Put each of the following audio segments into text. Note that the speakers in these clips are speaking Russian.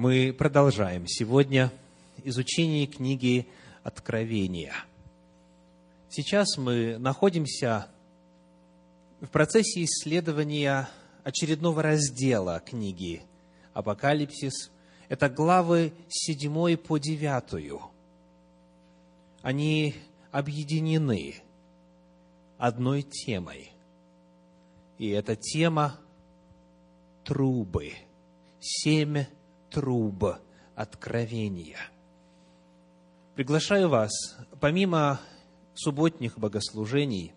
Мы продолжаем сегодня изучение книги Откровения. Сейчас мы находимся в процессе исследования очередного раздела книги Апокалипсис. Это главы 7 по 9. Они объединены одной темой. И эта тема – трубы. Семь труб откровения. Приглашаю вас, помимо субботних богослужений,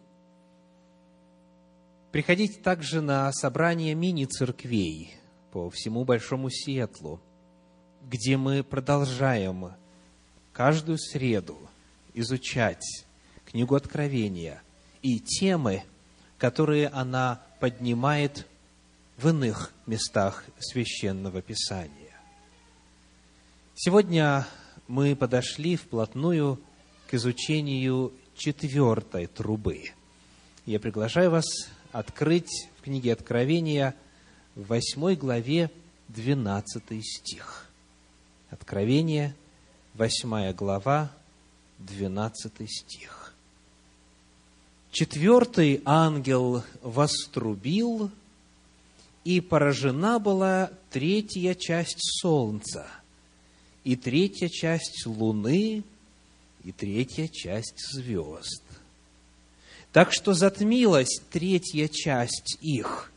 приходить также на собрание мини-церквей по всему Большому Сиэтлу, где мы продолжаем каждую среду изучать книгу Откровения и темы, которые она поднимает в иных местах священного Писания. Сегодня мы подошли вплотную к изучению четвертой трубы. Я приглашаю вас открыть в книге Откровения в восьмой главе 12 стих. Откровение, восьмая глава, 12 стих. Четвертый ангел вострубил, и поражена была третья часть солнца – и третья часть Луны, и третья часть звезд. Так что затмилась третья часть их,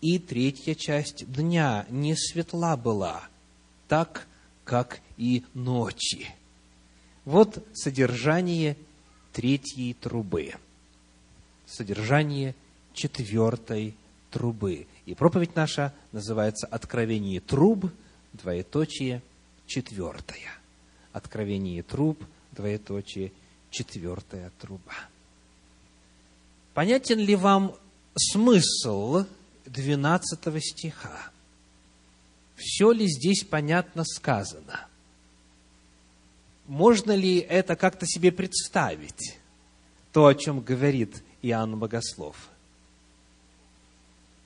и третья часть дня не светла была, так, как и ночи. Вот содержание третьей трубы, содержание четвертой трубы. И проповедь наша называется «Откровение труб», двоеточие – четвертая. Откровение труб, двоеточие, четвертая труба. Понятен ли вам смысл 12 стиха? Все ли здесь понятно сказано? Можно ли это как-то себе представить, то, о чем говорит Иоанн Богослов?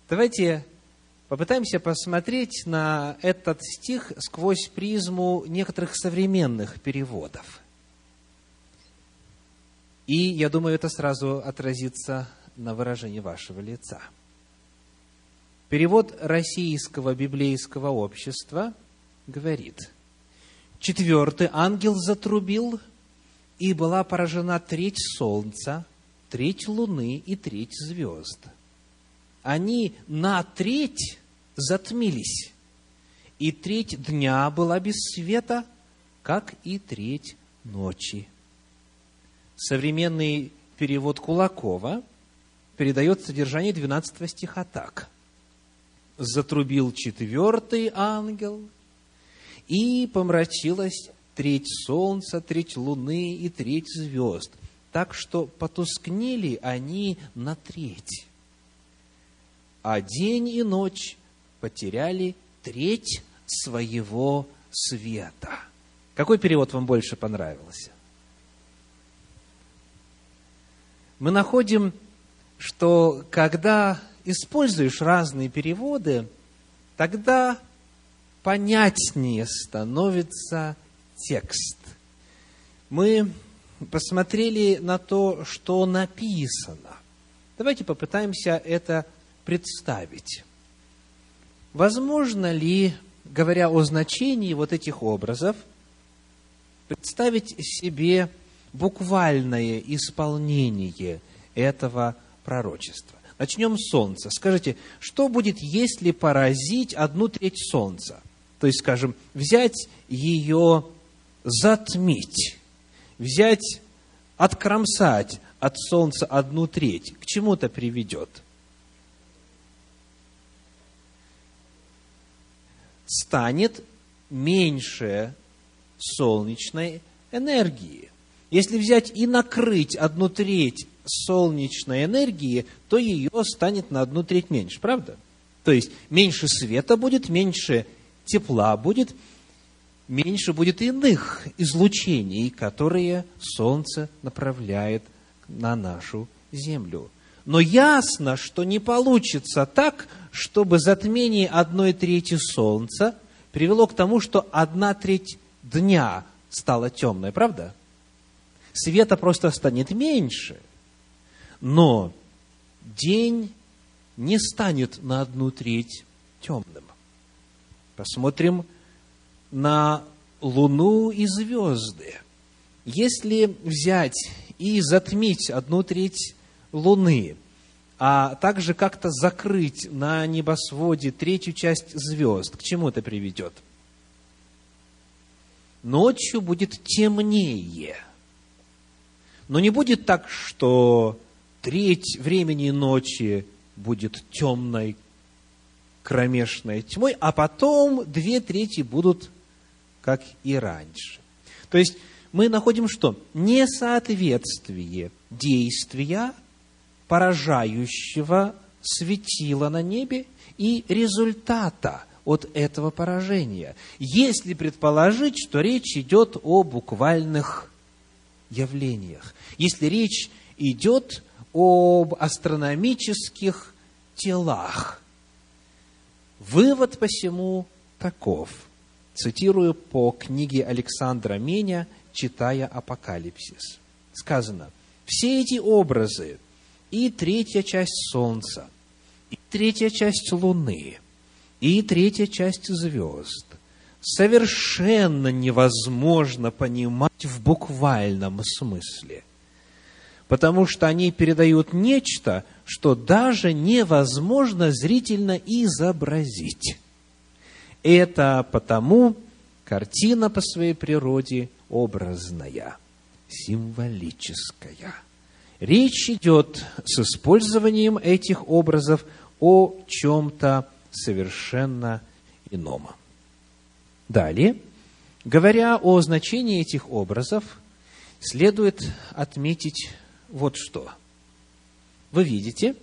Давайте Попытаемся посмотреть на этот стих сквозь призму некоторых современных переводов. И я думаю, это сразу отразится на выражении вашего лица. Перевод Российского библейского общества говорит, «Четвертый ангел затрубил, и была поражена треть солнца, треть луны и треть звезд» они на треть затмились, и треть дня была без света, как и треть ночи. Современный перевод Кулакова передает содержание 12 стиха так. «Затрубил четвертый ангел, и помрачилась треть солнца, треть луны и треть звезд, так что потускнели они на треть а день и ночь потеряли треть своего света. Какой перевод вам больше понравился? Мы находим, что когда используешь разные переводы, тогда понятнее становится текст. Мы посмотрели на то, что написано. Давайте попытаемся это представить. Возможно ли, говоря о значении вот этих образов, представить себе буквальное исполнение этого пророчества? Начнем с Солнца. Скажите, что будет, если поразить одну треть Солнца? То есть, скажем, взять ее, затмить, взять, откромсать от Солнца одну треть. К чему это приведет? Станет меньше солнечной энергии. Если взять и накрыть одну треть солнечной энергии, то ее станет на одну треть меньше, правда? То есть меньше света будет, меньше тепла будет, меньше будет иных излучений, которые Солнце направляет на нашу Землю. Но ясно, что не получится так, чтобы затмение одной трети Солнца привело к тому, что одна треть дня стала темной, правда? Света просто станет меньше, но день не станет на одну треть темным. Посмотрим на Луну и звезды. Если взять и затмить одну треть Луны, а также как-то закрыть на небосводе третью часть звезд, к чему это приведет? Ночью будет темнее. Но не будет так, что треть времени ночи будет темной, кромешной тьмой, а потом две трети будут как и раньше. То есть мы находим что? Несоответствие действия, поражающего светила на небе и результата от этого поражения. Если предположить, что речь идет о буквальных явлениях, если речь идет об астрономических телах, вывод посему таков – Цитирую по книге Александра Меня, читая Апокалипсис. Сказано, все эти образы, и третья часть Солнца, и третья часть Луны, и третья часть звезд совершенно невозможно понимать в буквальном смысле, потому что они передают нечто, что даже невозможно зрительно изобразить. Это потому картина по своей природе образная, символическая. Речь идет с использованием этих образов о чем-то совершенно ином. Далее, говоря о значении этих образов, следует отметить вот что. Вы видите,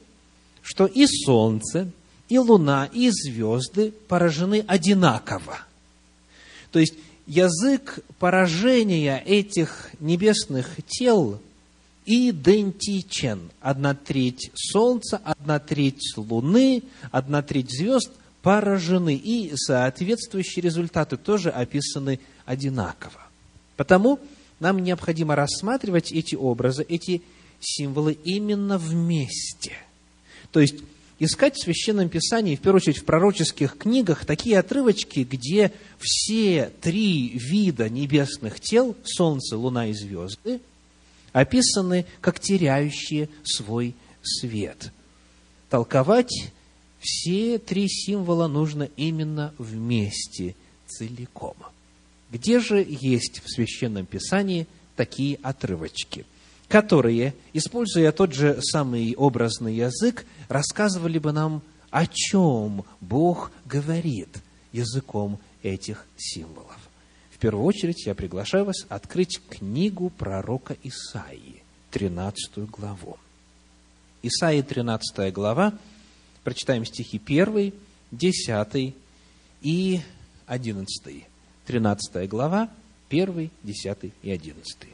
что и солнце, и луна, и звезды поражены одинаково. То есть язык поражения этих небесных тел идентичен. Одна треть Солнца, одна треть Луны, одна треть звезд поражены. И соответствующие результаты тоже описаны одинаково. Потому нам необходимо рассматривать эти образы, эти символы именно вместе. То есть искать в Священном Писании, в первую очередь в пророческих книгах, такие отрывочки, где все три вида небесных тел, Солнце, Луна и звезды, описаны как теряющие свой свет. Толковать все три символа нужно именно вместе, целиком. Где же есть в Священном Писании такие отрывочки? которые, используя тот же самый образный язык, рассказывали бы нам, о чем Бог говорит языком этих символов. Первую очередь я приглашаю вас открыть книгу пророка Исаии, 13 главу. Исаии, 13 глава, прочитаем стихи 1, 10 и 11. 13 глава, 1, 10 и 11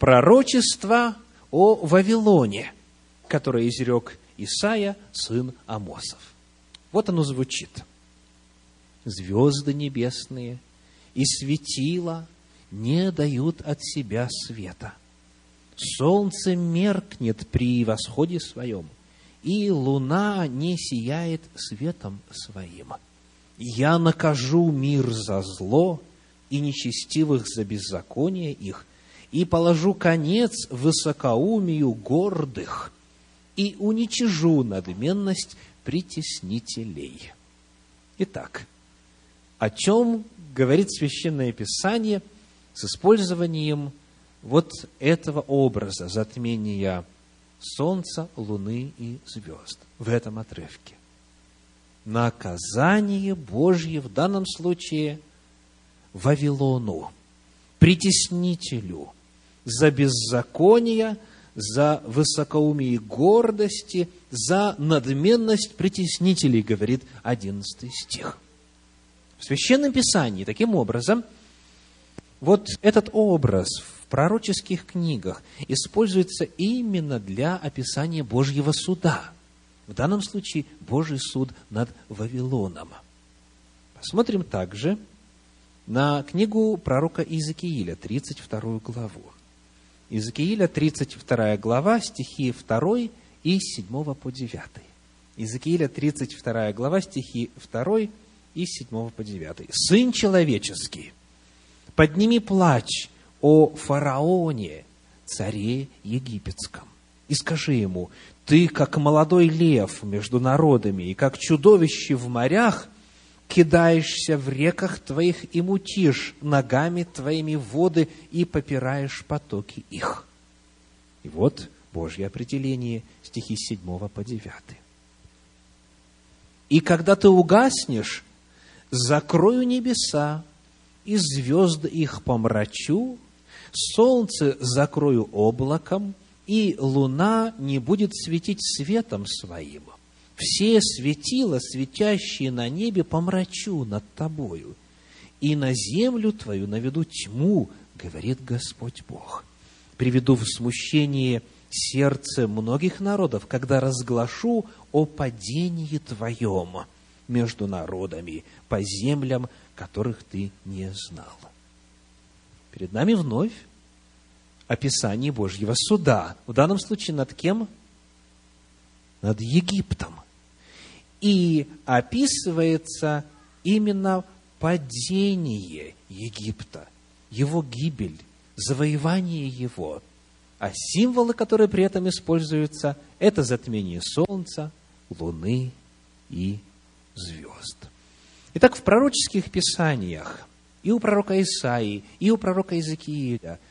пророчество о Вавилоне, которое изрек Исаия, сын Амосов. Вот оно звучит. Звезды небесные и светила не дают от себя света. Солнце меркнет при восходе своем, и луна не сияет светом своим. Я накажу мир за зло и нечестивых за беззаконие их, и положу конец высокоумию гордых, и уничижу надменность притеснителей. Итак, о чем говорит Священное Писание с использованием вот этого образа затмения Солнца, Луны и звезд в этом отрывке? Наказание Божье в данном случае Вавилону, притеснителю – за беззаконие, за высокоумие и гордости, за надменность притеснителей, говорит 11 стих. В Священном Писании, таким образом, вот этот образ в пророческих книгах используется именно для описания Божьего суда. В данном случае Божий суд над Вавилоном. Смотрим также на книгу пророка Иезекииля, 32 главу. Иезекииля, 32 глава, стихи 2 и 7 по 9. Иезекииля, 32 глава, стихи 2 и 7 по 9. «Сын человеческий, подними плач о фараоне, царе египетском, и скажи ему, ты, как молодой лев между народами, и как чудовище в морях, кидаешься в реках твоих и мутишь ногами твоими воды и попираешь потоки их. И вот Божье определение, стихи 7 по 9. И когда ты угаснешь, закрою небеса, и звезды их помрачу, солнце закрою облаком, и луна не будет светить светом своим. Все светила, светящие на небе, помрачу над тобою, и на землю твою наведу тьму, говорит Господь Бог. Приведу в смущение сердце многих народов, когда разглашу о падении твоем между народами по землям, которых ты не знал. Перед нами вновь описание Божьего суда. В данном случае над кем? Над Египтом. И описывается именно падение Египта, его гибель, завоевание его. А символы, которые при этом используются, это затмение солнца, луны и звезд. Итак, в пророческих писаниях и у пророка Исаии, и у пророка Иезекииля –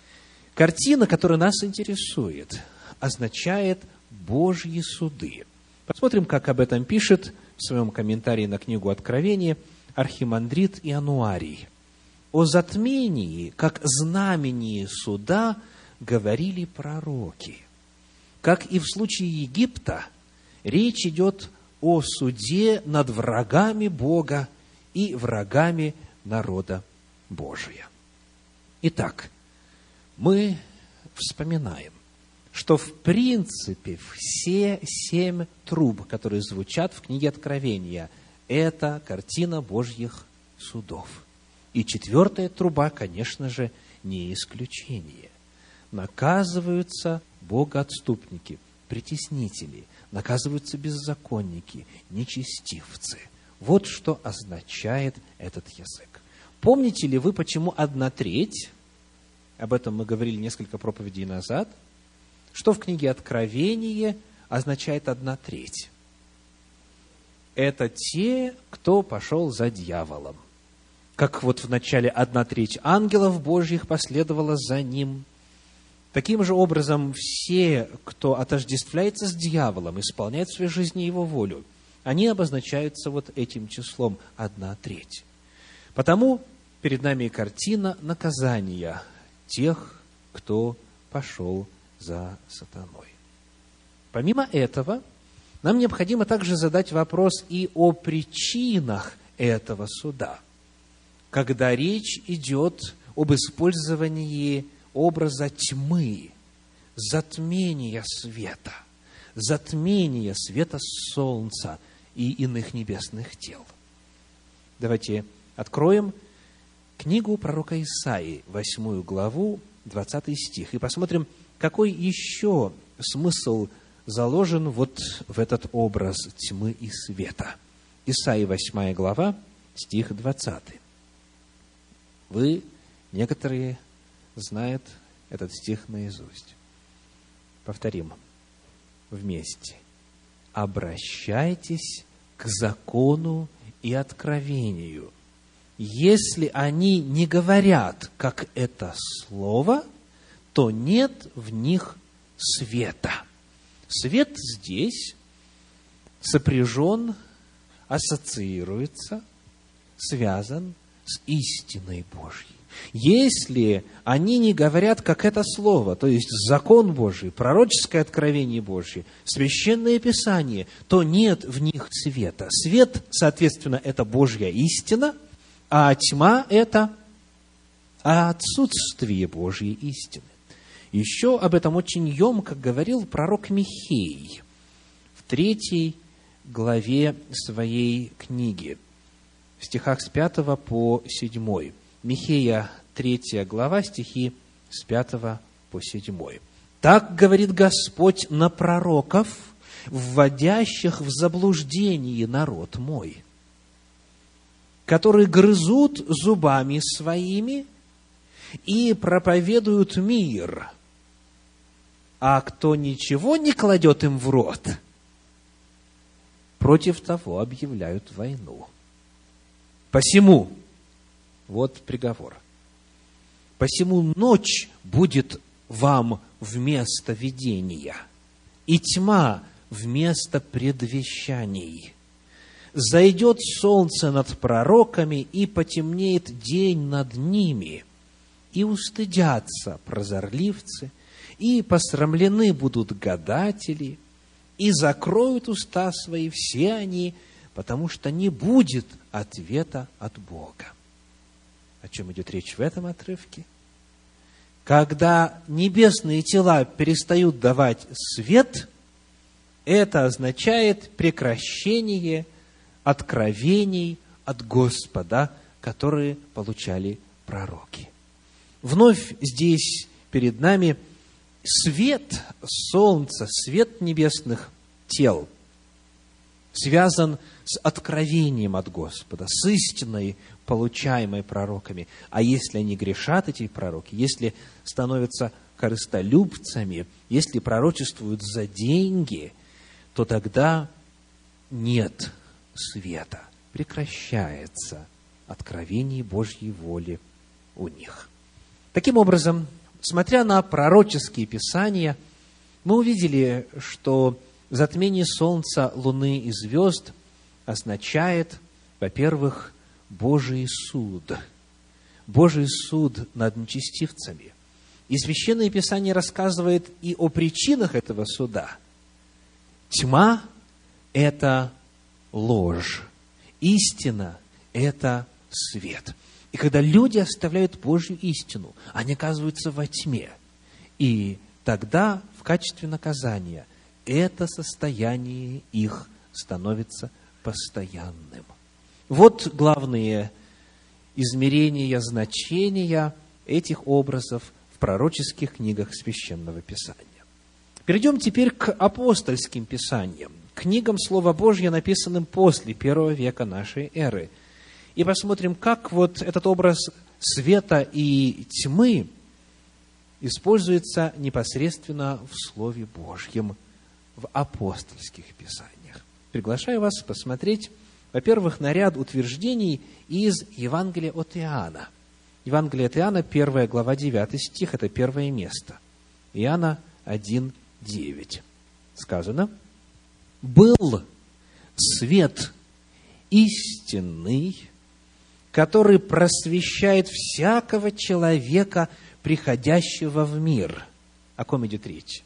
Картина, которая нас интересует, означает Божьи суды. Посмотрим, как об этом пишет в своем комментарии на книгу Откровения архимандрит Иануарий. О затмении, как знамении суда, говорили пророки. Как и в случае Египта, речь идет о суде над врагами Бога и врагами народа Божия. Итак, мы вспоминаем, что в принципе все семь труб, которые звучат в книге Откровения, это картина Божьих судов. И четвертая труба, конечно же, не исключение. Наказываются богоотступники, притеснители, наказываются беззаконники, нечестивцы. Вот что означает этот язык. Помните ли вы, почему одна треть об этом мы говорили несколько проповедей назад, что в книге Откровение означает одна треть. Это те, кто пошел за дьяволом. Как вот в начале одна треть ангелов Божьих последовала за ним. Таким же образом, все, кто отождествляется с дьяволом, исполняет в своей жизни его волю, они обозначаются вот этим числом одна треть. Потому перед нами картина наказания – тех, кто пошел за сатаной. Помимо этого, нам необходимо также задать вопрос и о причинах этого суда, когда речь идет об использовании образа тьмы, затмения света, затмения света солнца и иных небесных тел. Давайте откроем книгу пророка Исаии, восьмую главу, 20 стих, и посмотрим, какой еще смысл заложен вот в этот образ тьмы и света. Исаии, восьмая глава, стих 20. Вы, некоторые, знают этот стих наизусть. Повторим вместе. Обращайтесь к закону и откровению – если они не говорят, как это слово, то нет в них света. Свет здесь сопряжен, ассоциируется, связан с истиной Божьей. Если они не говорят, как это слово, то есть закон Божий, пророческое откровение Божье, священное Писание, то нет в них света. Свет, соответственно, это Божья истина – а тьма – это отсутствие Божьей истины. Еще об этом очень емко говорил пророк Михей в третьей главе своей книги. в стихах с 5 по 7. Михея 3 глава, стихи с 5 по 7. «Так говорит Господь на пророков, вводящих в заблуждение народ мой, которые грызут зубами своими и проповедуют мир, а кто ничего не кладет им в рот, против того объявляют войну. Посему, вот приговор, посему ночь будет вам вместо видения, и тьма вместо предвещаний. Зайдет солнце над пророками, и потемнеет день над ними, и устыдятся прозорливцы, и посрамлены будут гадатели, и закроют уста свои все они, потому что не будет ответа от Бога. О чем идет речь в этом отрывке? Когда небесные тела перестают давать свет, это означает прекращение откровений от Господа, которые получали пророки. Вновь здесь перед нами свет солнца, свет небесных тел связан с откровением от Господа, с истиной, получаемой пророками. А если они грешат, эти пророки, если становятся корыстолюбцами, если пророчествуют за деньги, то тогда нет света, прекращается откровение Божьей воли у них. Таким образом, смотря на пророческие писания, мы увидели, что затмение Солнца, Луны и звезд означает, во-первых, Божий суд. Божий суд над нечестивцами. И Священное Писание рассказывает и о причинах этого суда. Тьма – это ложь. Истина – это свет. И когда люди оставляют Божью истину, они оказываются во тьме. И тогда в качестве наказания это состояние их становится постоянным. Вот главные измерения, значения этих образов в пророческих книгах Священного Писания. Перейдем теперь к апостольским писаниям, книгам Слова Божьего, написанным после первого века нашей эры. И посмотрим, как вот этот образ света и тьмы используется непосредственно в Слове Божьем, в апостольских писаниях. Приглашаю вас посмотреть во-первых, на ряд утверждений из Евангелия от Иоанна. Евангелие от Иоанна, 1 глава, 9 стих, это первое место. Иоанна 1, 9. Сказано, «Был свет истинный, который просвещает всякого человека, приходящего в мир». О ком идет речь?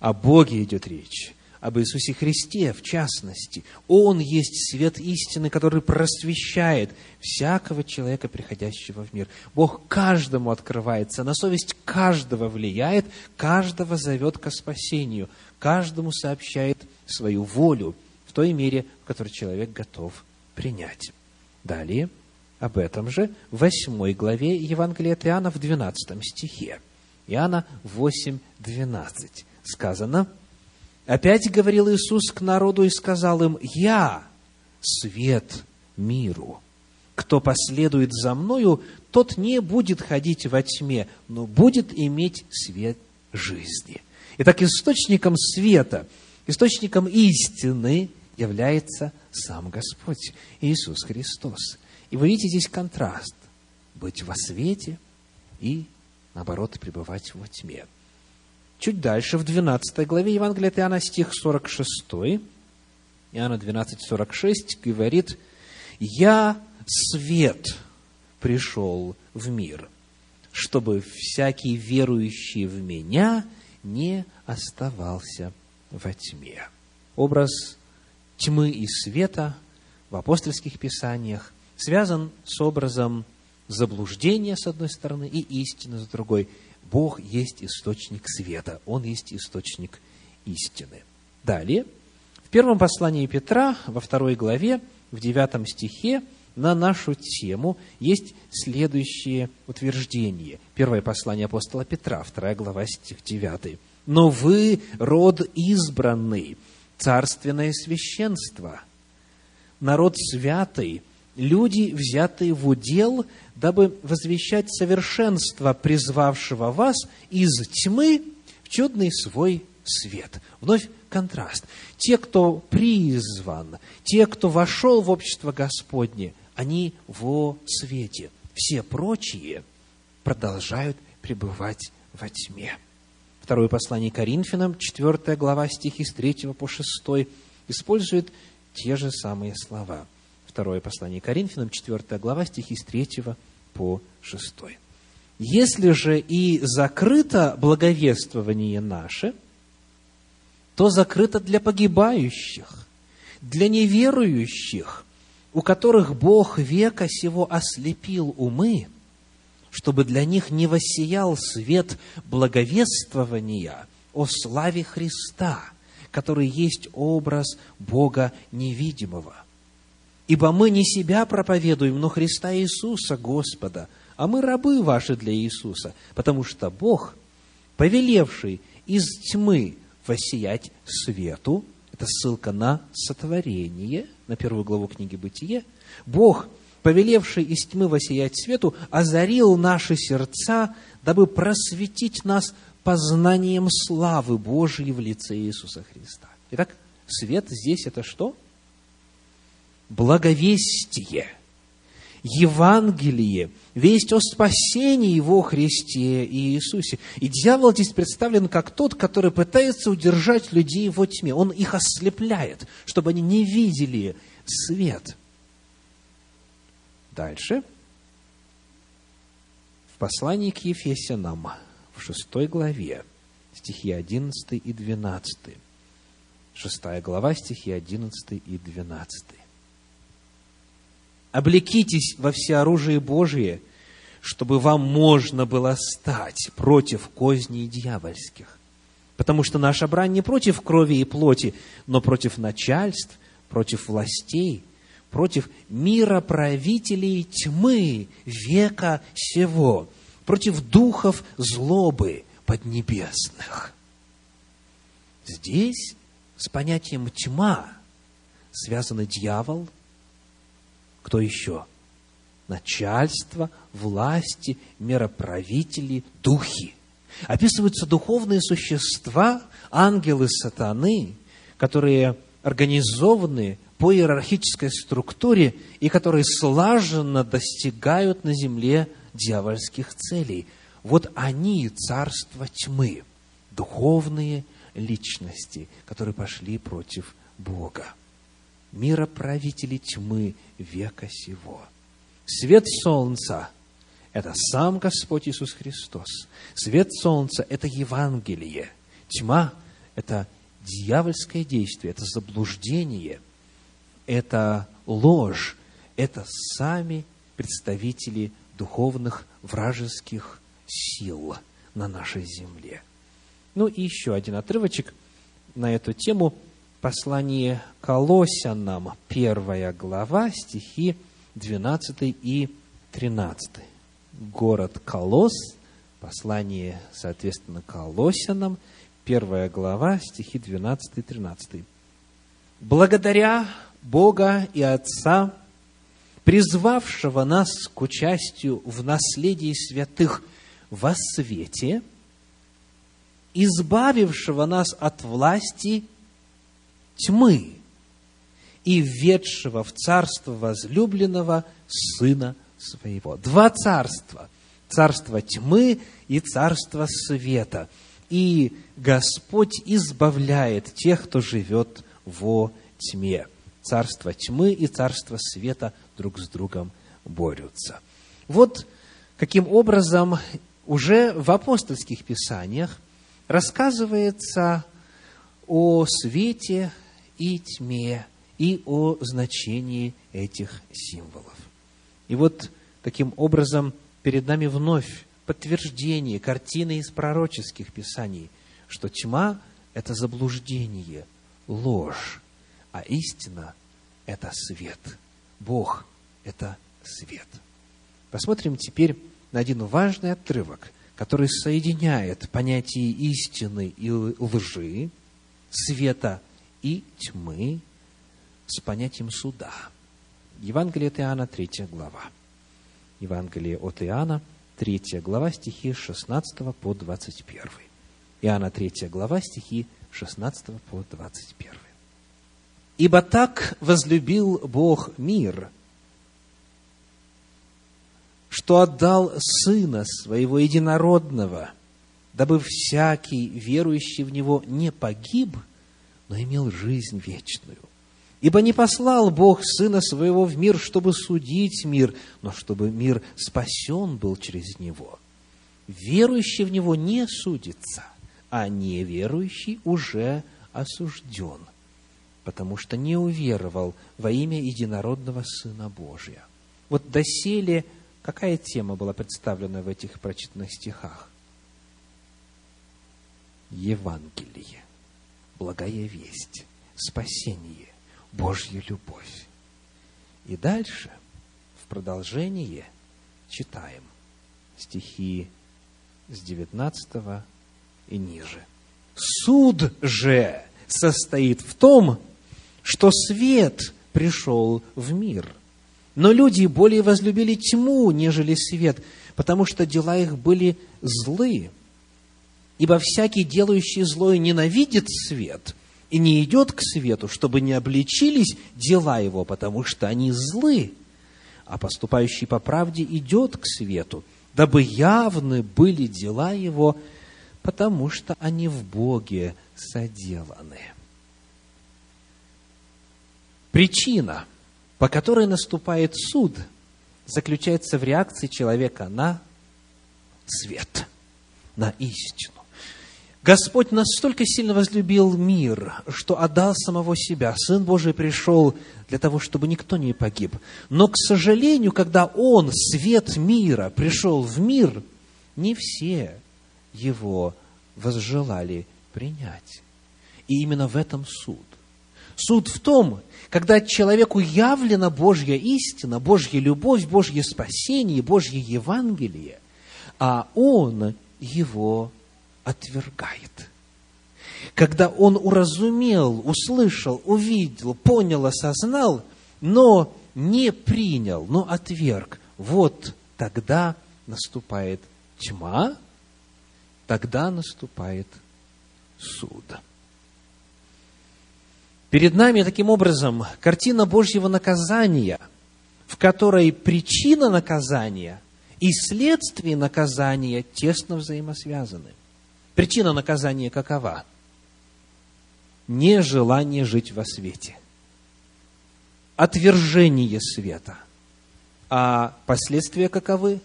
О Боге идет речь об Иисусе Христе в частности. Он есть свет истины, который просвещает всякого человека, приходящего в мир. Бог каждому открывается, на совесть каждого влияет, каждого зовет ко спасению, каждому сообщает свою волю в той мере, в которой человек готов принять. Далее, об этом же в 8 главе Евангелия от Иоанна в 12 стихе. Иоанна 8, 12 сказано – Опять говорил Иисус к народу и сказал им, «Я свет миру. Кто последует за Мною, тот не будет ходить во тьме, но будет иметь свет жизни». Итак, источником света, источником истины является сам Господь, Иисус Христос. И вы видите здесь контраст. Быть во свете и, наоборот, пребывать во тьме. Чуть дальше, в 12 главе Евангелия от Иоанна, стих 46, Иоанна 12, 46, говорит, «Я свет пришел в мир, чтобы всякий верующий в Меня не оставался во тьме». Образ тьмы и света в апостольских писаниях связан с образом заблуждения, с одной стороны, и истины, с другой – Бог есть источник света, Он есть источник истины. Далее, в первом послании Петра, во второй главе, в девятом стихе на нашу тему есть следующее утверждение. Первое послание апостола Петра, вторая глава, стих 9. «Но вы род избранный, царственное священство, народ святый, люди, взятые в удел, дабы возвещать совершенство призвавшего вас из тьмы в чудный свой свет. Вновь контраст. Те, кто призван, те, кто вошел в общество Господне, они во свете. Все прочие продолжают пребывать во тьме. Второе послание Коринфянам, 4 глава, стихи с 3 по 6, использует те же самые слова. Второе послание Коринфянам, 4 глава, стихи с 3 по 6. Если же и закрыто благовествование наше, то закрыто для погибающих, для неверующих, у которых Бог века сего ослепил умы, чтобы для них не воссиял свет благовествования о славе Христа, который есть образ Бога невидимого. Ибо мы не себя проповедуем, но Христа Иисуса, Господа, а мы рабы ваши для Иисуса, потому что Бог, повелевший из тьмы воссиять свету, это ссылка на сотворение, на первую главу книги «Бытие», Бог, повелевший из тьмы воссиять свету, озарил наши сердца, дабы просветить нас познанием славы Божьей в лице Иисуса Христа. Итак, свет здесь это что? Благовестие – Евангелие, весть о спасении во Христе и Иисусе. И дьявол здесь представлен как тот, который пытается удержать людей во тьме. Он их ослепляет, чтобы они не видели свет. Дальше. В послании к Ефесянам, в шестой главе, стихи 11 и 12. Шестая глава, стихи 11 и 12 облекитесь во всеоружие Божие, чтобы вам можно было стать против козней дьявольских. Потому что наша брань не против крови и плоти, но против начальств, против властей, против мира правителей тьмы века сего, против духов злобы поднебесных. Здесь с понятием тьма связаны дьявол – кто еще? Начальство, власти, мироправители, духи. Описываются духовные существа, ангелы сатаны, которые организованы по иерархической структуре и которые слаженно достигают на земле дьявольских целей. Вот они царство тьмы, духовные личности, которые пошли против Бога мироправители тьмы века сего. Свет солнца – это сам Господь Иисус Христос. Свет солнца – это Евангелие. Тьма – это дьявольское действие, это заблуждение, это ложь, это сами представители духовных вражеских сил на нашей земле. Ну и еще один отрывочек на эту тему – послание Колосянам, первая глава, стихи 12 и 13. Город Колос, послание, соответственно, Колосянам, первая глава, стихи 12 и 13. «Благодаря Бога и Отца, призвавшего нас к участию в наследии святых во свете, избавившего нас от власти тьмы и введшего в царство возлюбленного Сына Своего. Два царства. Царство тьмы и царство света. И Господь избавляет тех, кто живет во тьме. Царство тьмы и царство света друг с другом борются. Вот каким образом уже в апостольских писаниях рассказывается о свете и тьме, и о значении этих символов. И вот таким образом перед нами вновь подтверждение картины из пророческих писаний, что тьма – это заблуждение, ложь, а истина – это свет. Бог – это свет. Посмотрим теперь на один важный отрывок, который соединяет понятие истины и лжи, света и тьмы с понятием суда. Евангелие от Иоанна, 3 глава. Евангелие от Иоанна, 3 глава, стихи 16 по 21. Иоанна 3 глава, стихи 16 по 21. «Ибо так возлюбил Бог мир, что отдал Сына Своего Единородного, дабы всякий, верующий в Него, не погиб, но имел жизнь вечную. Ибо не послал Бог Сына Своего в мир, чтобы судить мир, но чтобы мир спасен был через Него. Верующий в Него не судится, а неверующий уже осужден, потому что не уверовал во имя единородного Сына Божия. Вот доселе какая тема была представлена в этих прочитанных стихах? Евангелие, благая весть, спасение Божья любовь. И дальше, в продолжение, читаем стихи с 19 и ниже. Суд же состоит в том, что свет пришел в мир. Но люди более возлюбили тьму, нежели свет, потому что дела их были злы. Ибо всякий, делающий злое, ненавидит свет – и не идет к свету, чтобы не обличились дела его, потому что они злы, а поступающий по правде идет к свету, дабы явны были дела его, потому что они в Боге соделаны. Причина, по которой наступает суд, заключается в реакции человека на свет, на истину. Господь настолько сильно возлюбил мир, что отдал самого себя. Сын Божий пришел для того, чтобы никто не погиб. Но, к сожалению, когда Он, свет мира, пришел в мир, не все его возжелали принять. И именно в этом суд. Суд в том, когда человеку явлена Божья истина, Божья любовь, Божье спасение, Божье Евангелие, а он его отвергает. Когда он уразумел, услышал, увидел, понял, осознал, но не принял, но отверг, вот тогда наступает тьма, тогда наступает суд. Перед нами таким образом картина Божьего наказания, в которой причина наказания и следствие наказания тесно взаимосвязаны. Причина наказания какова? Нежелание жить во свете. Отвержение света. А последствия каковы?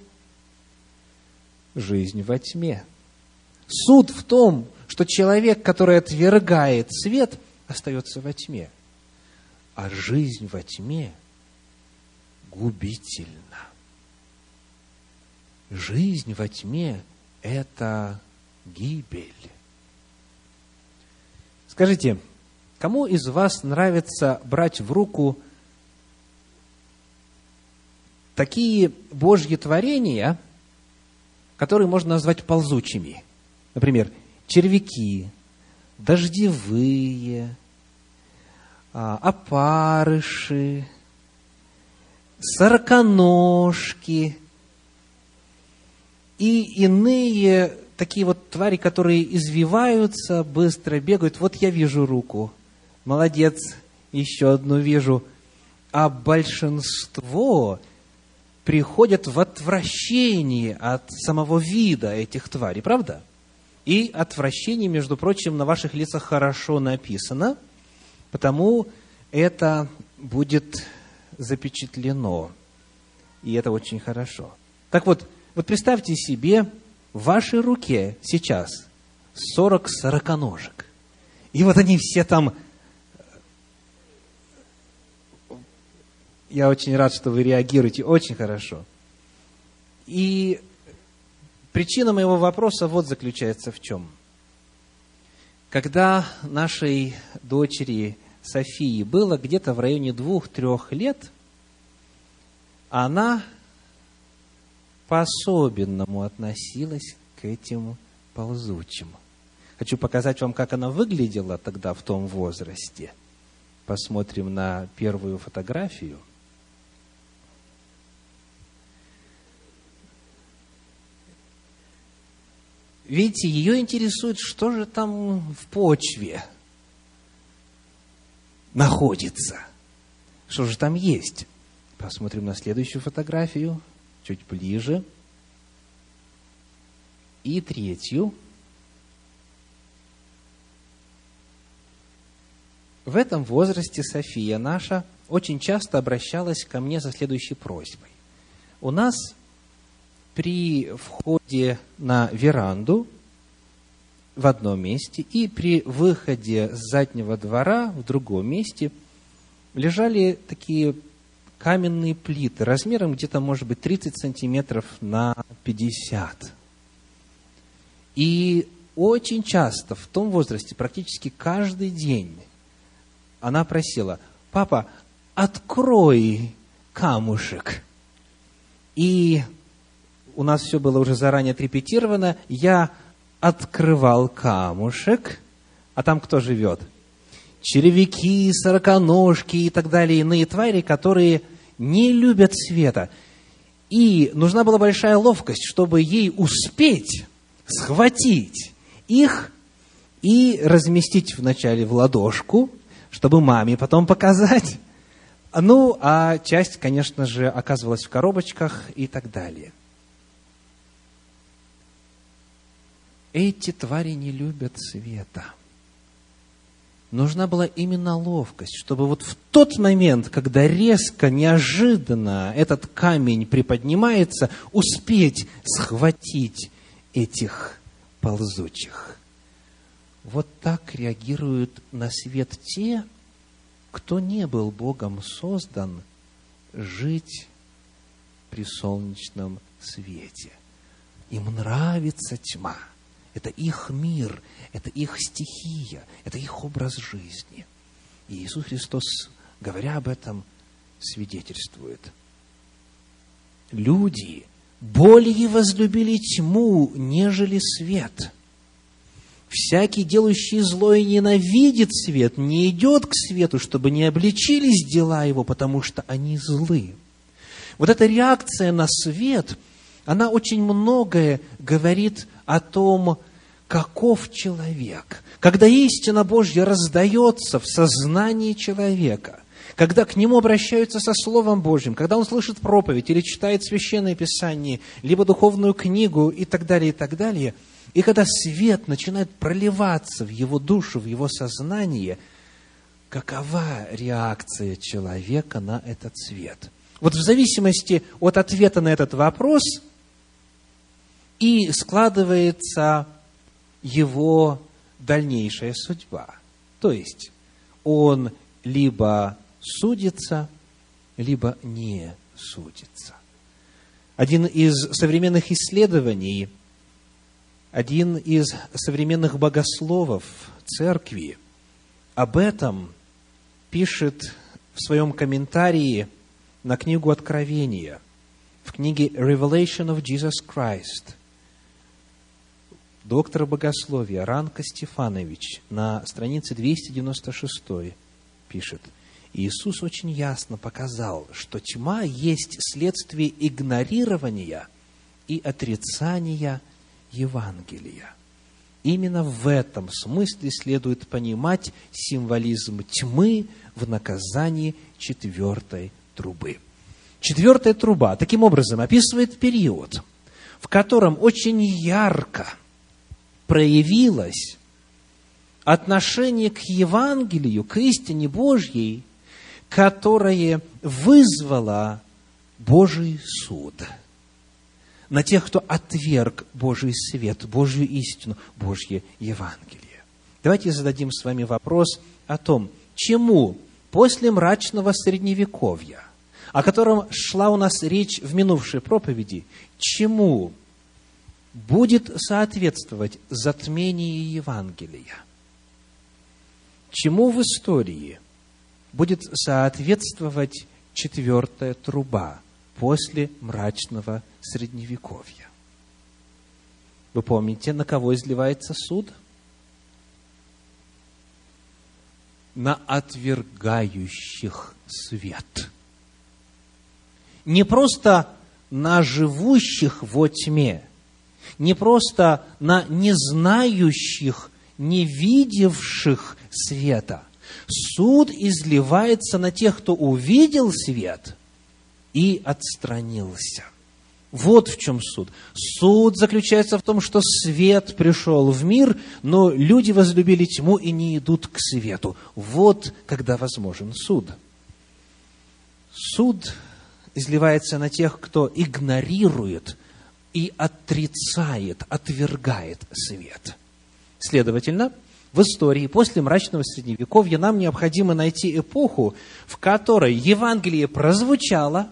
Жизнь во тьме. Суд в том, что человек, который отвергает свет, остается во тьме. А жизнь во тьме губительна. Жизнь во тьме – это гибель. Скажите, кому из вас нравится брать в руку такие Божьи творения, которые можно назвать ползучими? Например, червяки, дождевые, а, опарыши, сороконожки и иные такие вот твари, которые извиваются, быстро бегают. Вот я вижу руку. Молодец, еще одну вижу. А большинство приходят в отвращение от самого вида этих тварей, правда? И отвращение, между прочим, на ваших лицах хорошо написано, потому это будет запечатлено. И это очень хорошо. Так вот, вот представьте себе, в вашей руке сейчас 40 сороконожек. И вот они все там... Я очень рад, что вы реагируете очень хорошо. И причина моего вопроса вот заключается в чем. Когда нашей дочери Софии было где-то в районе двух-трех лет, она по-особенному относилась к этим ползучим. Хочу показать вам, как она выглядела тогда в том возрасте. Посмотрим на первую фотографию. Видите, ее интересует, что же там в почве находится. Что же там есть? Посмотрим на следующую фотографию, чуть ближе. И третью. В этом возрасте София наша очень часто обращалась ко мне со следующей просьбой. У нас при входе на веранду в одном месте и при выходе с заднего двора в другом месте лежали такие каменные плиты размером где-то, может быть, 30 сантиметров на 50. И очень часто в том возрасте, практически каждый день, она просила, папа, открой камушек. И у нас все было уже заранее отрепетировано, я открывал камушек, а там кто живет? Червяки, сороконожки и так далее, иные твари, которые не любят света. И нужна была большая ловкость, чтобы ей успеть схватить их и разместить вначале в ладошку, чтобы маме потом показать. Ну, а часть, конечно же, оказывалась в коробочках и так далее – Эти твари не любят света. Нужна была именно ловкость, чтобы вот в тот момент, когда резко, неожиданно этот камень приподнимается, успеть схватить этих ползучих. Вот так реагируют на свет те, кто не был Богом создан жить при солнечном свете. Им нравится тьма – это их мир, это их стихия, это их образ жизни. И Иисус Христос, говоря об этом, свидетельствует. Люди более возлюбили тьму, нежели свет. Всякий, делающий зло и ненавидит свет, не идет к свету, чтобы не обличились дела его, потому что они злы. Вот эта реакция на свет – она очень многое говорит о том, каков человек. Когда истина Божья раздается в сознании человека, когда к нему обращаются со Словом Божьим, когда он слышит проповедь или читает Священное Писание, либо духовную книгу и так далее, и так далее, и когда свет начинает проливаться в его душу, в его сознание, какова реакция человека на этот свет? Вот в зависимости от ответа на этот вопрос – и складывается его дальнейшая судьба. То есть он либо судится, либо не судится. Один из современных исследований, один из современных богословов церкви об этом пишет в своем комментарии на книгу Откровения, в книге Revelation of Jesus Christ – доктор богословия Ранка Стефанович на странице 296 пишет, Иисус очень ясно показал, что тьма есть следствие игнорирования и отрицания Евангелия. Именно в этом смысле следует понимать символизм тьмы в наказании четвертой трубы. Четвертая труба таким образом описывает период, в котором очень ярко – проявилось отношение к Евангелию, к истине Божьей, которое вызвало Божий суд на тех, кто отверг Божий свет, Божью истину, Божье Евангелие. Давайте зададим с вами вопрос о том, чему после мрачного Средневековья, о котором шла у нас речь в минувшей проповеди, чему будет соответствовать затмению Евангелия. Чему в истории будет соответствовать четвертая труба после мрачного средневековья. Вы помните, на кого изливается суд? На отвергающих свет. Не просто на живущих во тьме, не просто на незнающих, не видевших света. Суд изливается на тех, кто увидел свет и отстранился. Вот в чем суд. Суд заключается в том, что свет пришел в мир, но люди возлюбили тьму и не идут к свету. Вот когда возможен суд. Суд изливается на тех, кто игнорирует и отрицает, отвергает свет. Следовательно, в истории после мрачного средневековья нам необходимо найти эпоху, в которой Евангелие прозвучало,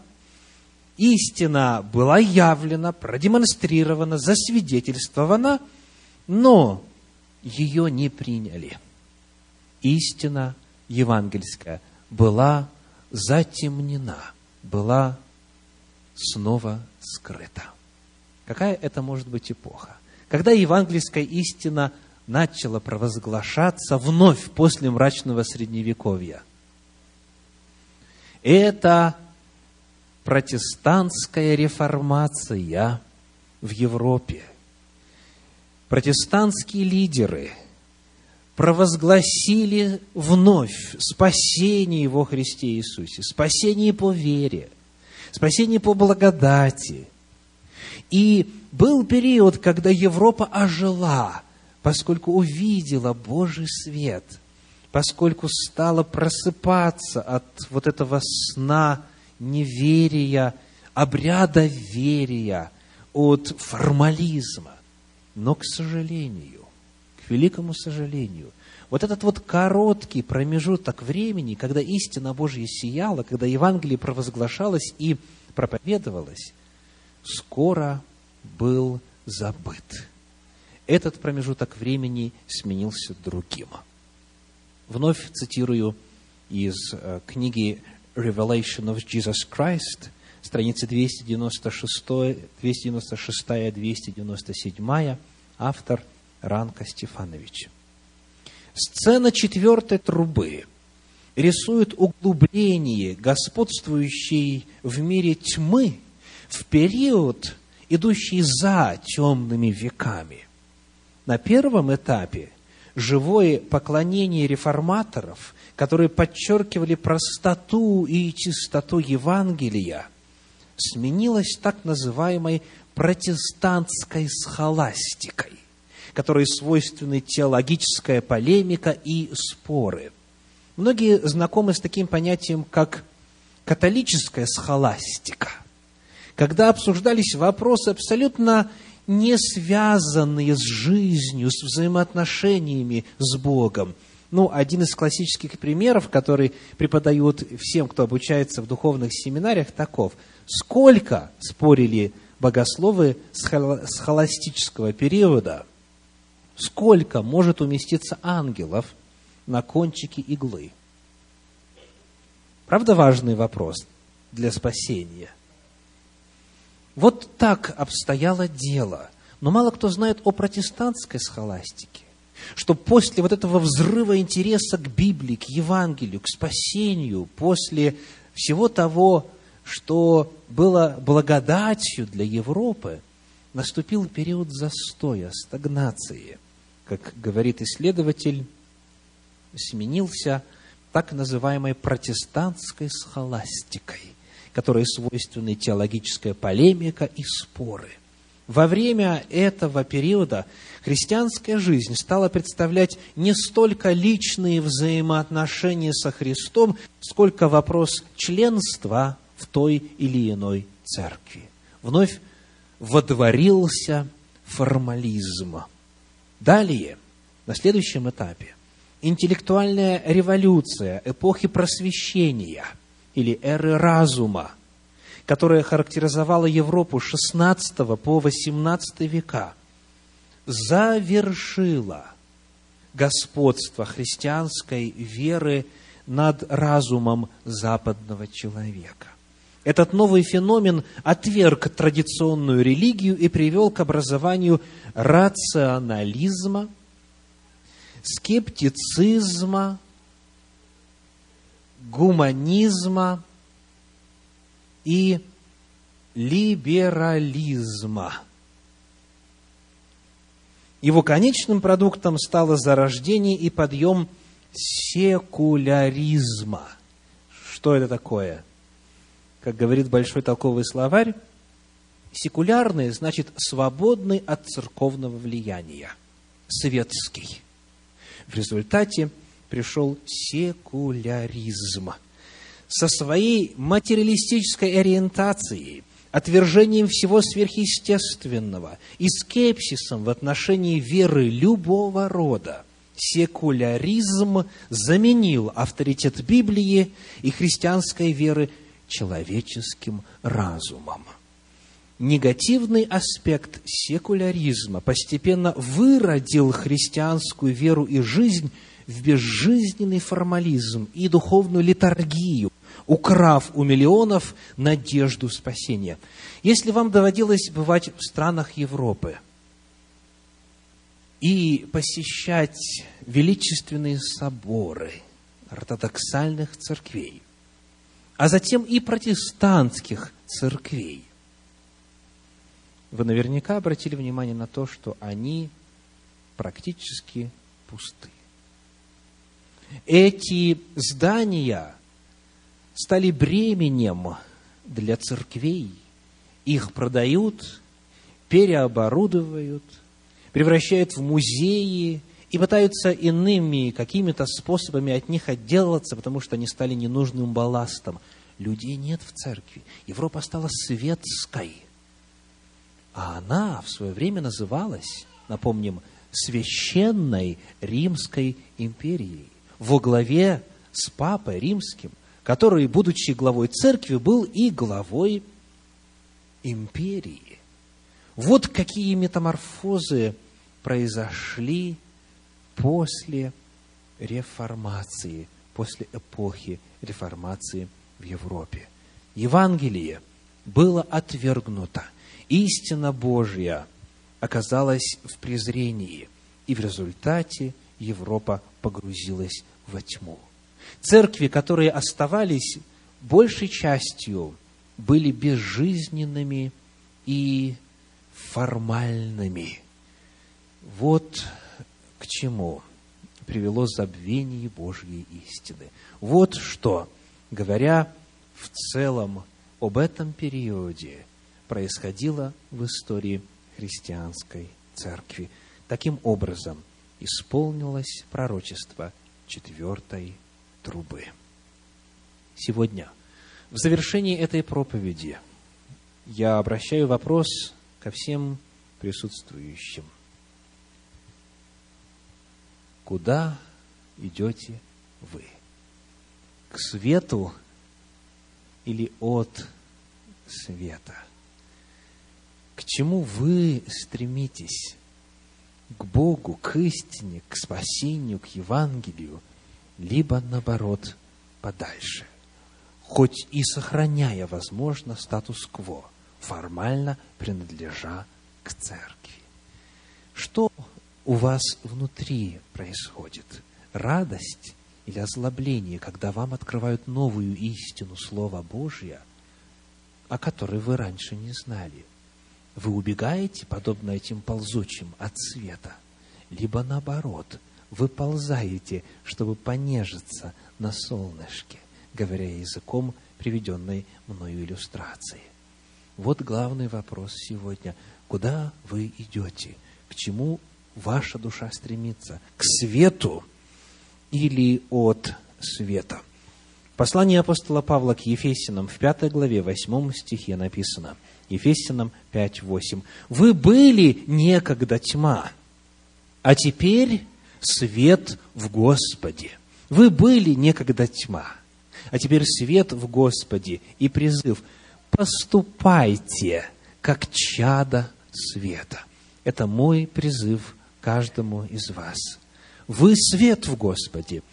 истина была явлена, продемонстрирована, засвидетельствована, но ее не приняли. Истина евангельская была затемнена, была снова скрыта. Какая это может быть эпоха? Когда евангельская истина начала провозглашаться вновь после мрачного средневековья. Это протестантская реформация в Европе. Протестантские лидеры провозгласили вновь спасение во Христе Иисусе, спасение по вере, спасение по благодати. И был период, когда Европа ожила, поскольку увидела Божий свет, поскольку стала просыпаться от вот этого сна неверия, обряда верия, от формализма. Но, к сожалению, к великому сожалению, вот этот вот короткий промежуток времени, когда истина Божья сияла, когда Евангелие провозглашалось и проповедовалось, скоро был забыт. Этот промежуток времени сменился другим. Вновь цитирую из э, книги Revelation of Jesus Christ, страницы 296, 296 297, автор Ранка Стефанович. Сцена четвертой трубы рисует углубление господствующей в мире тьмы в период, идущий за темными веками. На первом этапе живое поклонение реформаторов – которые подчеркивали простоту и чистоту Евангелия, сменилось так называемой протестантской схоластикой, которой свойственны теологическая полемика и споры. Многие знакомы с таким понятием, как католическая схоластика, когда обсуждались вопросы абсолютно не связанные с жизнью, с взаимоотношениями с Богом – ну, один из классических примеров, который преподают всем, кто обучается в духовных семинариях, таков. Сколько спорили богословы с холостического периода, сколько может уместиться ангелов на кончике иглы? Правда важный вопрос для спасения? Вот так обстояло дело. Но мало кто знает о протестантской схоластике что после вот этого взрыва интереса к Библии, к Евангелию, к спасению, после всего того, что было благодатью для Европы, наступил период застоя, стагнации. Как говорит исследователь, сменился так называемой протестантской схоластикой, которой свойственны теологическая полемика и споры. Во время этого периода христианская жизнь стала представлять не столько личные взаимоотношения со Христом, сколько вопрос членства в той или иной церкви. Вновь водворился формализм. Далее, на следующем этапе, интеллектуальная революция эпохи просвещения или эры разума, которая характеризовала Европу с XVI по XVIII века – завершила господство христианской веры над разумом западного человека. Этот новый феномен отверг традиционную религию и привел к образованию рационализма, скептицизма, гуманизма и либерализма. Его конечным продуктом стало зарождение и подъем секуляризма. Что это такое? Как говорит большой толковый словарь, секулярный значит свободный от церковного влияния, светский. В результате пришел секуляризм. Со своей материалистической ориентацией, отвержением всего сверхъестественного и скепсисом в отношении веры любого рода, секуляризм заменил авторитет Библии и христианской веры человеческим разумом. Негативный аспект секуляризма постепенно выродил христианскую веру и жизнь в безжизненный формализм и духовную литургию, украв у миллионов надежду спасения. Если вам доводилось бывать в странах Европы и посещать величественные соборы ортодоксальных церквей, а затем и протестантских церквей, вы наверняка обратили внимание на то, что они практически пусты. Эти здания стали бременем для церквей. Их продают, переоборудовают, превращают в музеи и пытаются иными какими-то способами от них отделаться, потому что они стали ненужным балластом. Людей нет в церкви. Европа стала светской. А она в свое время называлась, напомним, священной Римской империей во главе с папой римским, который, будучи главой церкви, был и главой империи. Вот какие метаморфозы произошли после реформации, после эпохи реформации в Европе. Евангелие было отвергнуто. Истина Божья оказалась в презрении. И в результате Европа погрузилась во тьму. Церкви, которые оставались, большей частью были безжизненными и формальными. Вот к чему привело забвение Божьей истины. Вот что, говоря в целом об этом периоде, происходило в истории христианской церкви. Таким образом, исполнилось пророчество четвертой трубы. Сегодня, в завершении этой проповеди, я обращаю вопрос ко всем присутствующим. Куда идете вы? К свету или от света? К чему вы стремитесь? К Богу, к истине, к спасению, к Евангелию, либо, наоборот, подальше. Хоть и сохраняя, возможно, статус-кво, формально принадлежа к церкви. Что у вас внутри происходит? Радость или озлобление, когда вам открывают новую истину Слова Божьего, о которой вы раньше не знали? Вы убегаете, подобно этим ползучим, от света, либо наоборот, вы ползаете, чтобы понежиться на солнышке, говоря языком приведенной мною иллюстрации. Вот главный вопрос сегодня. Куда вы идете? К чему ваша душа стремится? К свету или от света? Послание апостола Павла к Ефесинам в пятой главе, восьмом стихе написано – Ефесянам 5.8. Вы были некогда тьма, а теперь свет в Господе. Вы были некогда тьма, а теперь свет в Господе и призыв. Поступайте, как чада света. Это мой призыв каждому из вас. Вы свет в Господе.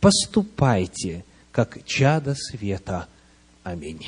поступайте, как чада света. Аминь.